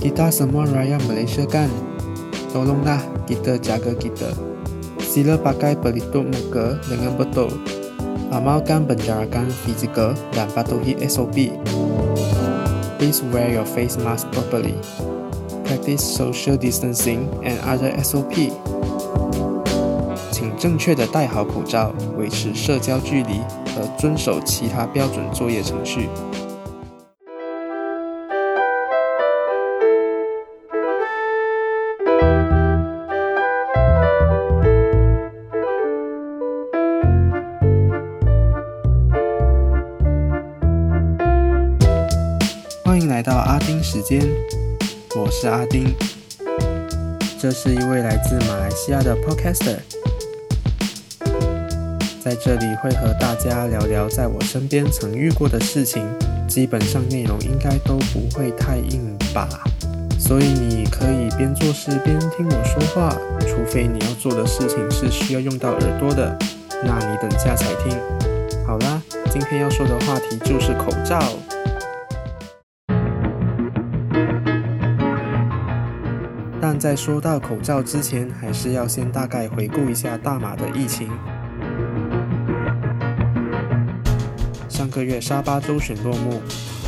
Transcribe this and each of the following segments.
Kita semua rakyat Malaysia kan? Tolonglah kita jaga kita. Sila pakai pelitup muka dengan betul. Amalkan penjarakan fizikal dan patuhi SOP. Please wear your face mask properly. Practice social distancing and other SOP. 请正确的戴好口罩，维持社交距离和遵守其他标准作业程序。时间，我是阿丁，这是一位来自马来西亚的 Podcaster，在这里会和大家聊聊在我身边曾遇过的事情，基本上内容应该都不会太硬吧，所以你可以边做事边听我说话，除非你要做的事情是需要用到耳朵的，那你等下才听。好啦，今天要说的话题就是口罩。但在说到口罩之前，还是要先大概回顾一下大马的疫情。上个月沙巴州选落幕，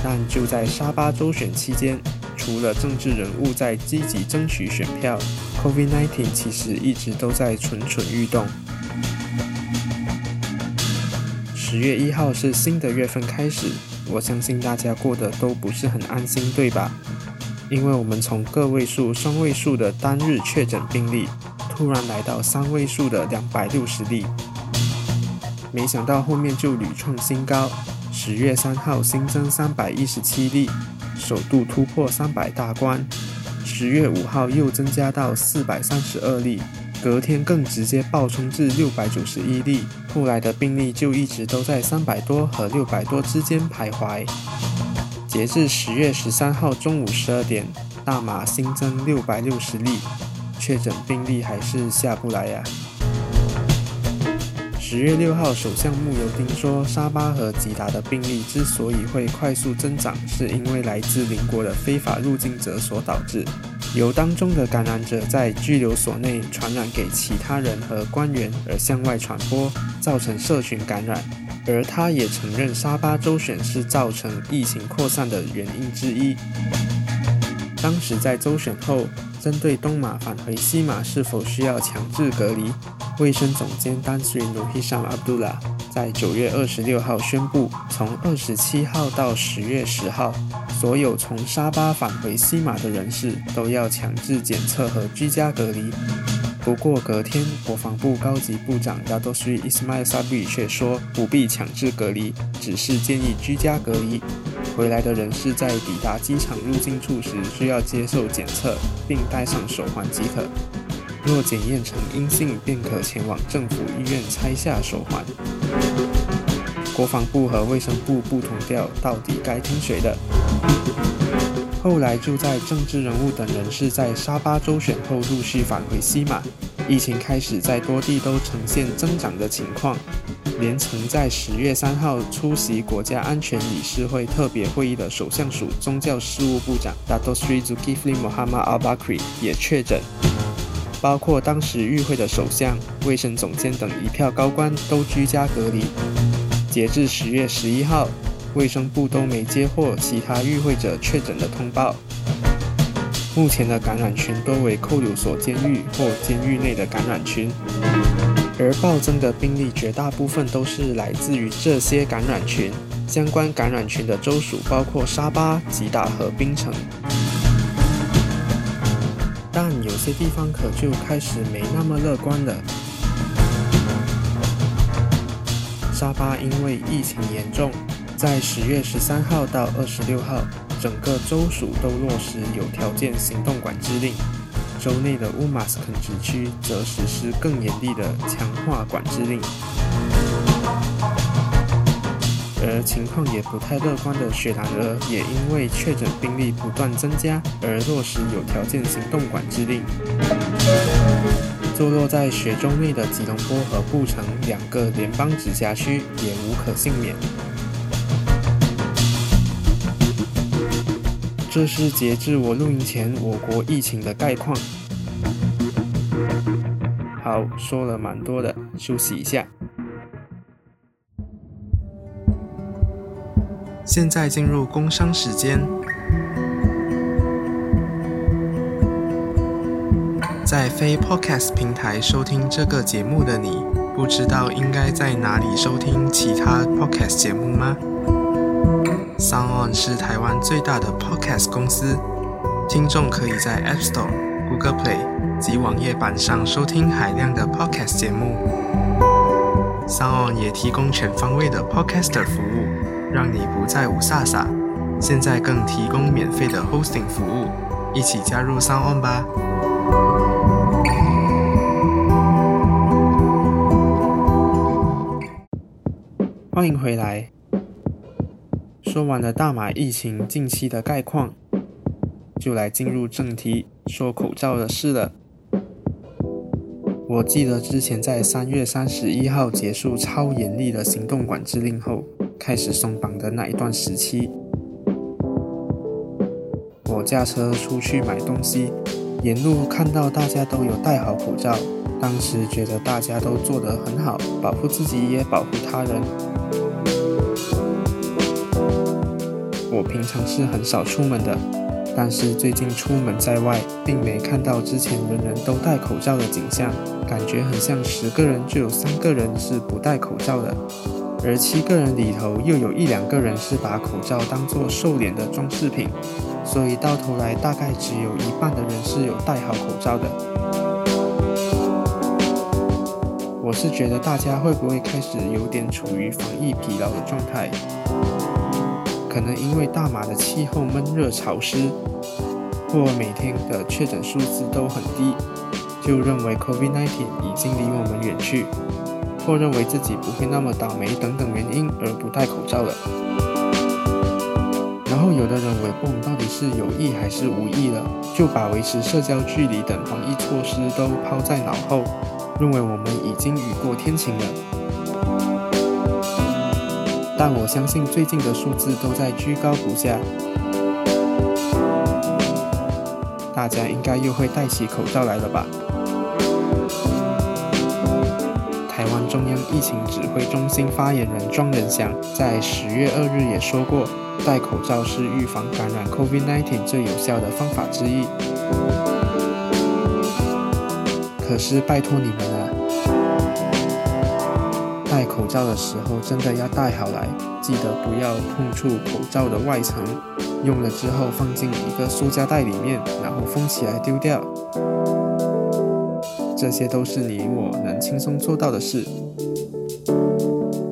但就在沙巴州选期间，除了政治人物在积极争取选票，COVID-19 其实一直都在蠢蠢欲动。十月一号是新的月份开始，我相信大家过得都不是很安心，对吧？因为我们从个位数、双位数的单日确诊病例，突然来到三位数的两百六十例，没想到后面就屡创新高。十月三号新增三百一十七例，首度突破三百大关。十月五号又增加到四百三十二例，隔天更直接暴冲至六百九十一例。后来的病例就一直都在三百多和六百多之间徘徊。截至十月十三号中午十二点，大马新增六百六十例确诊病例，还是下不来呀。十月六号，首相慕尤丁说，沙巴和吉达的病例之所以会快速增长，是因为来自邻国的非法入境者所导致，由当中的感染者在拘留所内传染给其他人和官员，而向外传播，造成社群感染。而他也承认沙巴州选是造成疫情扩散的原因之一。当时在州选后，针对东马返回西马是否需要强制隔离，卫生总监丹斯里努希沙阿卜杜拉在九月二十六号宣布，从二十七号到十月十号，所有从沙巴返回西马的人士都要强制检测和居家隔离。不过隔天，国防部高级部长亚多苏伊斯迈萨比却说不必强制隔离，只是建议居家隔离。回来的人士在抵达机场入境处时需要接受检测，并戴上手环即可。若检验成阴性，便可前往政府医院拆下手环。国防部和卫生部不同调，到底该听谁的？后来就在政治人物等人士在沙巴州选后陆续返回西马，疫情开始在多地都呈现增长的情况。连曾在十月三号出席国家安全理事会特别会议的首相署宗教事务部长 Dato Sri Zulkifli Mohammad Al Bakri 也确诊，包括当时与会的首相、卫生总监等一票高官都居家隔离。截至十月十一号。卫生部都没接获其他与会者确诊的通报。目前的感染群多为扣留所监狱或监狱内的感染群，而暴增的病例绝大部分都是来自于这些感染群。相关感染群的州属包括沙巴、吉达和槟城，但有些地方可就开始没那么乐观了。沙巴因为疫情严重。在十月十三号到二十六号，整个州属都落实有条件行动管制令，州内的乌马斯肯直区则实施更严厉的强化管制令。而情况也不太乐观的雪兰莪，也因为确诊病例不断增加，而落实有条件行动管制令。坐落在雪州内的吉隆坡和布城两个联邦直辖区也无可幸免。这是截至我录音前我国疫情的概况。好，说了蛮多的，休息一下。现在进入工商时间。在非 Podcast 平台收听这个节目的你，不知道应该在哪里收听其他 Podcast 节目吗？SoundOn 是台湾最大的 Podcast 公司，听众可以在 App Store、Google Play 及网页版上收听海量的 Podcast 节目。SoundOn 也提供全方位的 Podcaster 服务，让你不再无飒飒。现在更提供免费的 Hosting 服务，一起加入 SoundOn 吧！欢迎回来。说完了大马疫情近期的概况，就来进入正题，说口罩的事了。我记得之前在三月三十一号结束超严厉的行动管制令后，开始松绑的那一段时期，我驾车出去买东西，沿路看到大家都有戴好口罩，当时觉得大家都做得很好，保护自己也保护他人。我平常是很少出门的，但是最近出门在外，并没看到之前人人都戴口罩的景象，感觉很像十个人就有三个人是不戴口罩的，而七个人里头又有一两个人是把口罩当做瘦脸的装饰品，所以到头来大概只有一半的人是有戴好口罩的。我是觉得大家会不会开始有点处于防疫疲劳的状态？可能因为大马的气候闷热潮湿，或每天的确诊数字都很低，就认为 COVID-19 已经离我们远去，或认为自己不会那么倒霉等等原因而不戴口罩了。然后有的人为不到底是有意还是无意了，就把维持社交距离等防疫措施都抛在脑后，认为我们已经雨过天晴了。但我相信最近的数字都在居高不下，大家应该又会戴起口罩来了吧？台湾中央疫情指挥中心发言人庄仁祥在十月二日也说过，戴口罩是预防感染 COVID-19 最有效的方法之一。可是拜托你们了。戴口罩的时候真的要戴好来，记得不要碰触口罩的外层。用了之后放进一个塑胶袋里面，然后封起来丢掉。这些都是你我能轻松做到的事。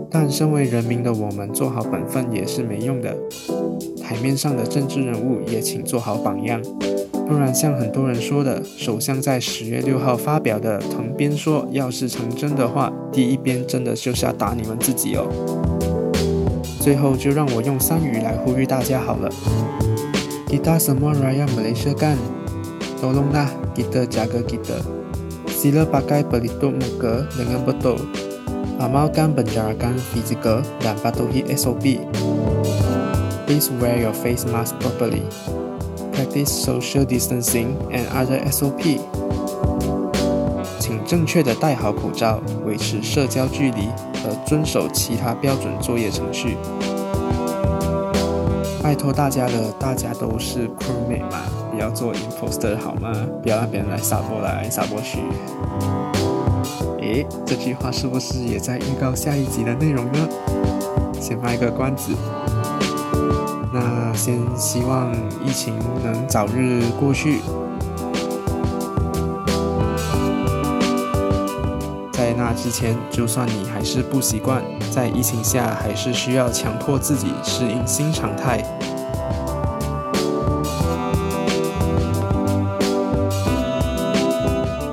但身为人民的我们，做好本分也是没用的。台面上的政治人物也请做好榜样。不然，像很多人说的，首相在十月六号发表的藤鞭说，要是成真的话，第一鞭真的就是要打你们自己哦。最后，就让我用三语来呼吁大家好了：Kita semua raya Malaysia kan, tolonglah kita jaga kita. Sila pakai pelitup muka dengan betul. Amalkan penjarakan fizikal dan patuhi SOP. Please wear your face mask properly. Practice social distancing and other SOP。请正确的戴好口罩，维持社交距离和遵守其他标准作业程序。拜托大家了，大家都是 crewmate 嘛，不要做 imposter 好吗？不要让别人来撒过来撒过去。诶，这句话是不是也在预告下一集的内容呢？先卖个关子。那先希望疫情能早日过去。在那之前，就算你还是不习惯，在疫情下还是需要强迫自己适应新常态。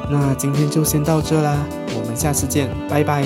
那今天就先到这啦，我们下次见，拜拜。